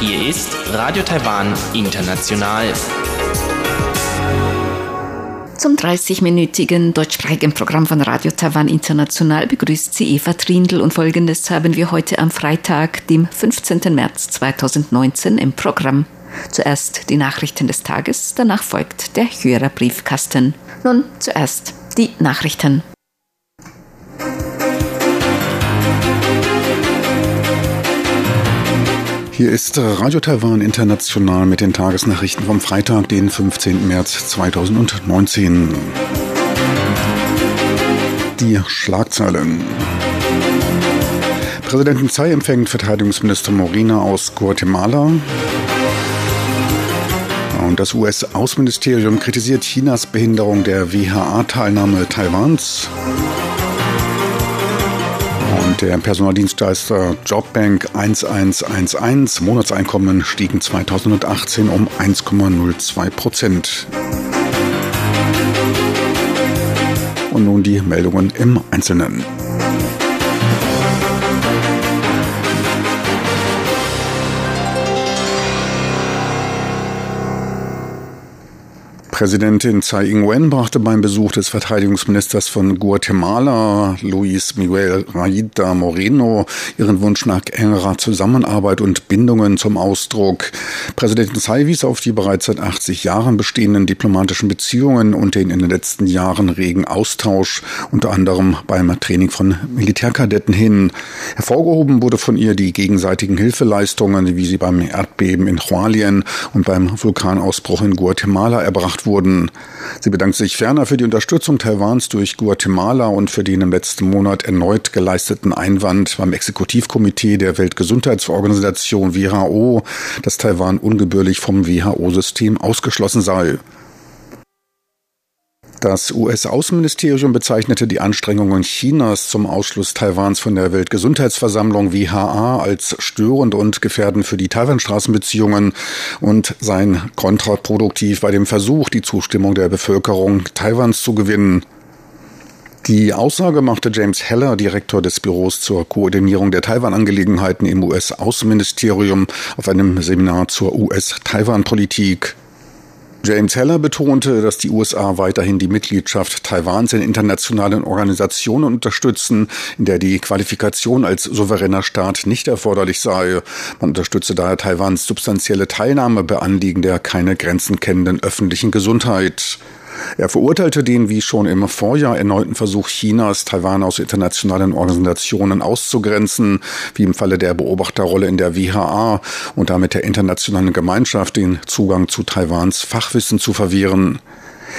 Hier ist Radio Taiwan International. Zum 30-minütigen deutschsprachigen Programm von Radio Taiwan International begrüßt sie Eva Trindl und folgendes haben wir heute am Freitag, dem 15. März 2019 im Programm. Zuerst die Nachrichten des Tages, danach folgt der Hörerbriefkasten. Nun zuerst die Nachrichten. Hier ist Radio Taiwan International mit den Tagesnachrichten vom Freitag, den 15. März 2019. Die Schlagzeilen. Präsidentin Tsai empfängt Verteidigungsminister Morina aus Guatemala. Und das US-Außenministerium kritisiert Chinas Behinderung der WHA-Teilnahme Taiwans. Und der Personaldienstleister Jobbank 1111 Monatseinkommen stiegen 2018 um 1,02 Prozent. Und nun die Meldungen im Einzelnen. Präsidentin Tsai Ing-wen brachte beim Besuch des Verteidigungsministers von Guatemala, Luis Miguel Raida Moreno, ihren Wunsch nach engerer Zusammenarbeit und Bindungen zum Ausdruck. Präsidentin Tsai wies auf die bereits seit 80 Jahren bestehenden diplomatischen Beziehungen und den in den letzten Jahren regen Austausch, unter anderem beim Training von Militärkadetten hin. Hervorgehoben wurde von ihr die gegenseitigen Hilfeleistungen, wie sie beim Erdbeben in Hualien und beim Vulkanausbruch in Guatemala erbracht wurden wurden. Sie bedankt sich ferner für die Unterstützung Taiwans durch Guatemala und für den im letzten Monat erneut geleisteten Einwand beim Exekutivkomitee der Weltgesundheitsorganisation WHO, dass Taiwan ungebührlich vom WHO-System ausgeschlossen sei. Das US-Außenministerium bezeichnete die Anstrengungen Chinas zum Ausschluss Taiwans von der Weltgesundheitsversammlung WHA als störend und gefährdend für die Taiwan-Straßenbeziehungen und seien kontraproduktiv bei dem Versuch, die Zustimmung der Bevölkerung Taiwans zu gewinnen. Die Aussage machte James Heller, Direktor des Büros zur Koordinierung der Taiwan-Angelegenheiten im US-Außenministerium, auf einem Seminar zur US-Taiwan-Politik. James Heller betonte, dass die USA weiterhin die Mitgliedschaft Taiwans in internationalen Organisationen unterstützen, in der die Qualifikation als souveräner Staat nicht erforderlich sei. Man unterstütze daher Taiwans substanzielle Teilnahme bei Anliegen der keine Grenzen kennenden öffentlichen Gesundheit. Er verurteilte den wie schon im Vorjahr erneuten Versuch Chinas, Taiwan aus internationalen Organisationen auszugrenzen, wie im Falle der Beobachterrolle in der WHA und damit der internationalen Gemeinschaft den Zugang zu Taiwans Fachwissen zu verwehren.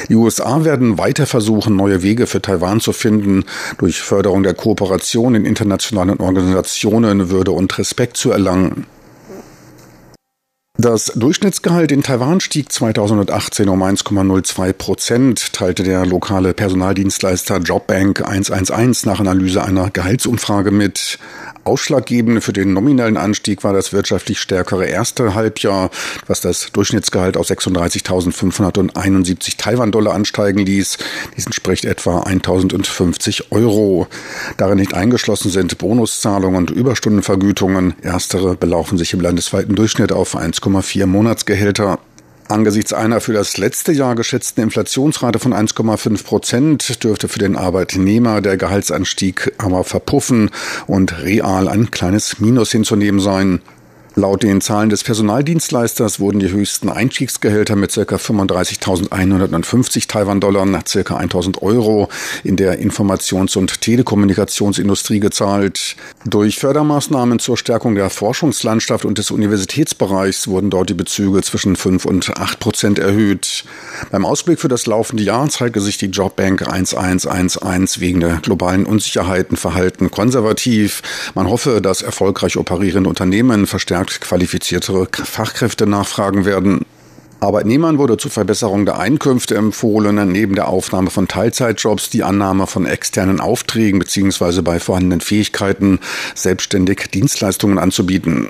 Die USA werden weiter versuchen, neue Wege für Taiwan zu finden, durch Förderung der Kooperation in internationalen Organisationen Würde und Respekt zu erlangen. Das Durchschnittsgehalt in Taiwan stieg 2018 um 1,02 Prozent, teilte der lokale Personaldienstleister Jobbank 111 nach Analyse einer Gehaltsumfrage mit. Ausschlaggebend für den nominellen Anstieg war das wirtschaftlich stärkere erste Halbjahr, was das Durchschnittsgehalt auf 36.571 Taiwan-Dollar ansteigen ließ. Dies entspricht etwa 1.050 Euro. Darin nicht eingeschlossen sind Bonuszahlungen und Überstundenvergütungen. Erstere belaufen sich im landesweiten Durchschnitt auf 1,4 Monatsgehälter. Angesichts einer für das letzte Jahr geschätzten Inflationsrate von 1,5 Prozent dürfte für den Arbeitnehmer der Gehaltsanstieg aber verpuffen und real ein kleines Minus hinzunehmen sein. Laut den Zahlen des Personaldienstleisters wurden die höchsten Einstiegsgehälter mit ca. 35.150 Taiwan-Dollar nach ca. 1.000 Euro in der Informations- und Telekommunikationsindustrie gezahlt. Durch Fördermaßnahmen zur Stärkung der Forschungslandschaft und des Universitätsbereichs wurden dort die Bezüge zwischen 5 und 8 Prozent erhöht. Beim Ausblick für das laufende Jahr zeigte sich die Jobbank 1111 wegen der globalen Unsicherheiten verhalten konservativ. Man hoffe, dass erfolgreich operierende Unternehmen verstärkt verstärkt qualifiziertere Fachkräfte nachfragen werden. Arbeitnehmern wurde zur Verbesserung der Einkünfte empfohlen, neben der Aufnahme von Teilzeitjobs die Annahme von externen Aufträgen bzw. bei vorhandenen Fähigkeiten selbstständig Dienstleistungen anzubieten.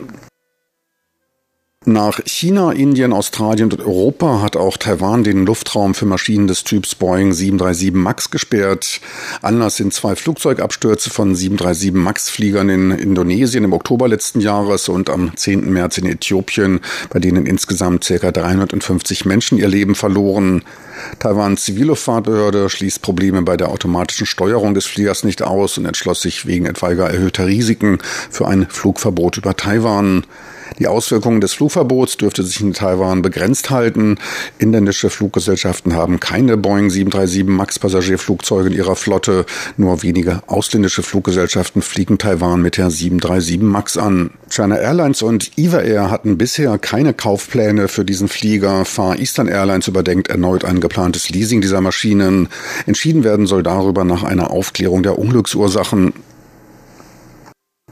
Nach China, Indien, Australien und Europa hat auch Taiwan den Luftraum für Maschinen des Typs Boeing 737 MAX gesperrt. Anlass sind zwei Flugzeugabstürze von 737 MAX-Fliegern in Indonesien im Oktober letzten Jahres und am 10. März in Äthiopien, bei denen insgesamt ca. 350 Menschen ihr Leben verloren. Taiwans Zivilluftfahrtbehörde schließt Probleme bei der automatischen Steuerung des Fliegers nicht aus und entschloss sich wegen etwaiger erhöhter Risiken für ein Flugverbot über Taiwan. Die Auswirkungen des Flugverbots dürfte sich in Taiwan begrenzt halten. Inländische Fluggesellschaften haben keine Boeing 737 MAX Passagierflugzeuge in ihrer Flotte. Nur wenige ausländische Fluggesellschaften fliegen Taiwan mit der 737 MAX an. China Airlines und EVA Air hatten bisher keine Kaufpläne für diesen Flieger. Far Eastern Airlines überdenkt erneut ein geplantes Leasing dieser Maschinen. Entschieden werden soll darüber nach einer Aufklärung der Unglücksursachen.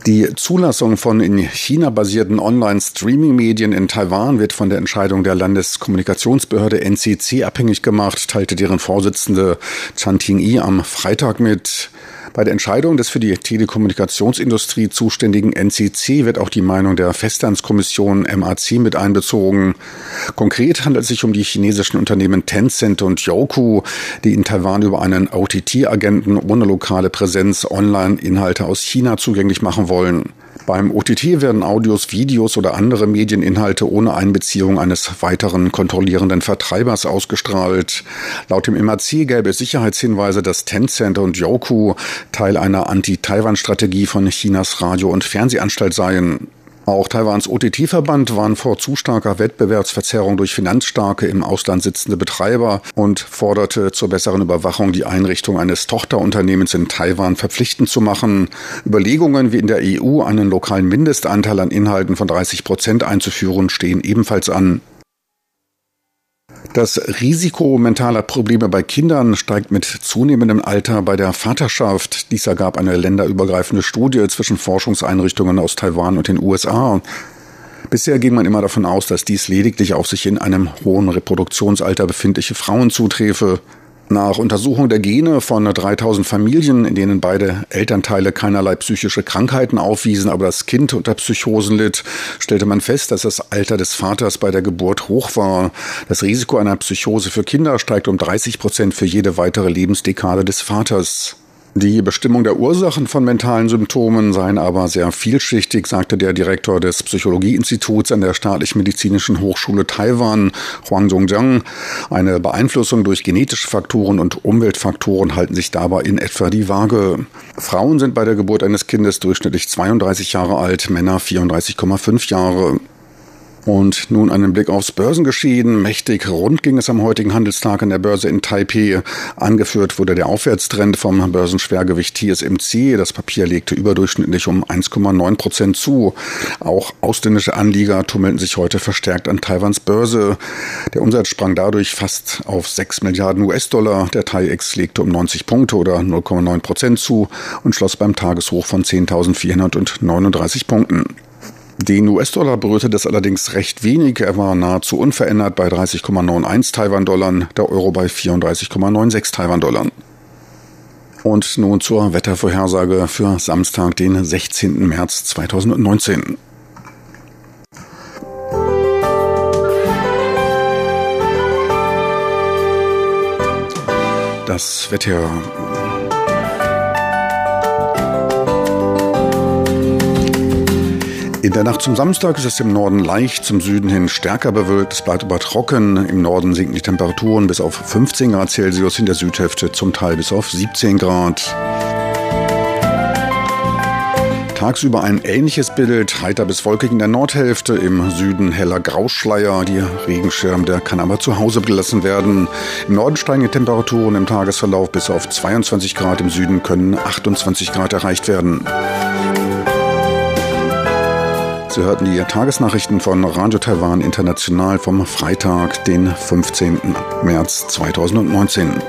Die Zulassung von in China basierten Online-Streaming-Medien in Taiwan wird von der Entscheidung der Landeskommunikationsbehörde NCC abhängig gemacht, teilte deren Vorsitzende Chan Ting-i am Freitag mit. Bei der Entscheidung des für die Telekommunikationsindustrie zuständigen NCC wird auch die Meinung der Festlandskommission MAC mit einbezogen. Konkret handelt es sich um die chinesischen Unternehmen Tencent und Youku, die in Taiwan über einen OTT-Agenten ohne lokale Präsenz Online-Inhalte aus China zugänglich machen wollen. Beim OTT werden Audios, Videos oder andere Medieninhalte ohne Einbeziehung eines weiteren kontrollierenden Vertreibers ausgestrahlt. Laut dem MAC gäbe es Sicherheitshinweise, dass Tencent und Youku Teil einer Anti-Taiwan-Strategie von Chinas Radio- und Fernsehanstalt seien. Auch Taiwans OTT-Verband warnt vor zu starker Wettbewerbsverzerrung durch finanzstarke im Ausland sitzende Betreiber und forderte zur besseren Überwachung die Einrichtung eines Tochterunternehmens in Taiwan verpflichtend zu machen. Überlegungen, wie in der EU einen lokalen Mindestanteil an Inhalten von 30 Prozent einzuführen, stehen ebenfalls an. Das Risiko mentaler Probleme bei Kindern steigt mit zunehmendem Alter bei der Vaterschaft. Dies ergab eine länderübergreifende Studie zwischen Forschungseinrichtungen aus Taiwan und den USA. Bisher ging man immer davon aus, dass dies lediglich auf sich in einem hohen Reproduktionsalter befindliche Frauen zuträfe. Nach Untersuchung der Gene von 3000 Familien, in denen beide Elternteile keinerlei psychische Krankheiten aufwiesen, aber das Kind unter Psychosen litt, stellte man fest, dass das Alter des Vaters bei der Geburt hoch war. Das Risiko einer Psychose für Kinder steigt um 30 Prozent für jede weitere Lebensdekade des Vaters. Die Bestimmung der Ursachen von mentalen Symptomen seien aber sehr vielschichtig, sagte der Direktor des Psychologieinstituts an der Staatlichen Medizinischen Hochschule Taiwan, Huang Zhongjiang. Eine Beeinflussung durch genetische Faktoren und Umweltfaktoren halten sich dabei in etwa die Waage. Frauen sind bei der Geburt eines Kindes durchschnittlich 32 Jahre alt, Männer 34,5 Jahre. Und nun einen Blick aufs Börsengeschehen. Mächtig rund ging es am heutigen Handelstag an der Börse in Taipei. Angeführt wurde der Aufwärtstrend vom Börsenschwergewicht TSMC. Das Papier legte überdurchschnittlich um 1,9 Prozent zu. Auch ausländische Anlieger tummelten sich heute verstärkt an Taiwans Börse. Der Umsatz sprang dadurch fast auf 6 Milliarden US-Dollar. Der TAIEX legte um 90 Punkte oder 0,9 Prozent zu und schloss beim Tageshoch von 10.439 Punkten. Den US-Dollar berührte das allerdings recht wenig. Er war nahezu unverändert bei 30,91 Taiwan-Dollar, der Euro bei 34,96 Taiwan-Dollar. Und nun zur Wettervorhersage für Samstag, den 16. März 2019. Das Wetter In der Nacht zum Samstag ist es im Norden leicht, zum Süden hin stärker bewölkt. Es bleibt aber trocken. Im Norden sinken die Temperaturen bis auf 15 Grad Celsius, in der Südhälfte zum Teil bis auf 17 Grad. Tagsüber ein ähnliches Bild, heiter bis wolkig in der Nordhälfte, im Süden heller Grauschleier. Die Regenschirm, der kann aber zu Hause gelassen werden. Im Norden steigen die Temperaturen im Tagesverlauf bis auf 22 Grad, im Süden können 28 Grad erreicht werden. Sie hörten die Tagesnachrichten von Radio Taiwan International vom Freitag, den 15. März 2019.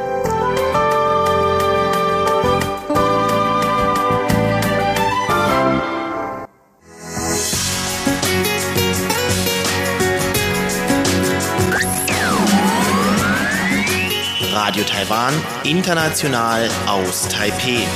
Radio Taiwan, international aus Taipeh.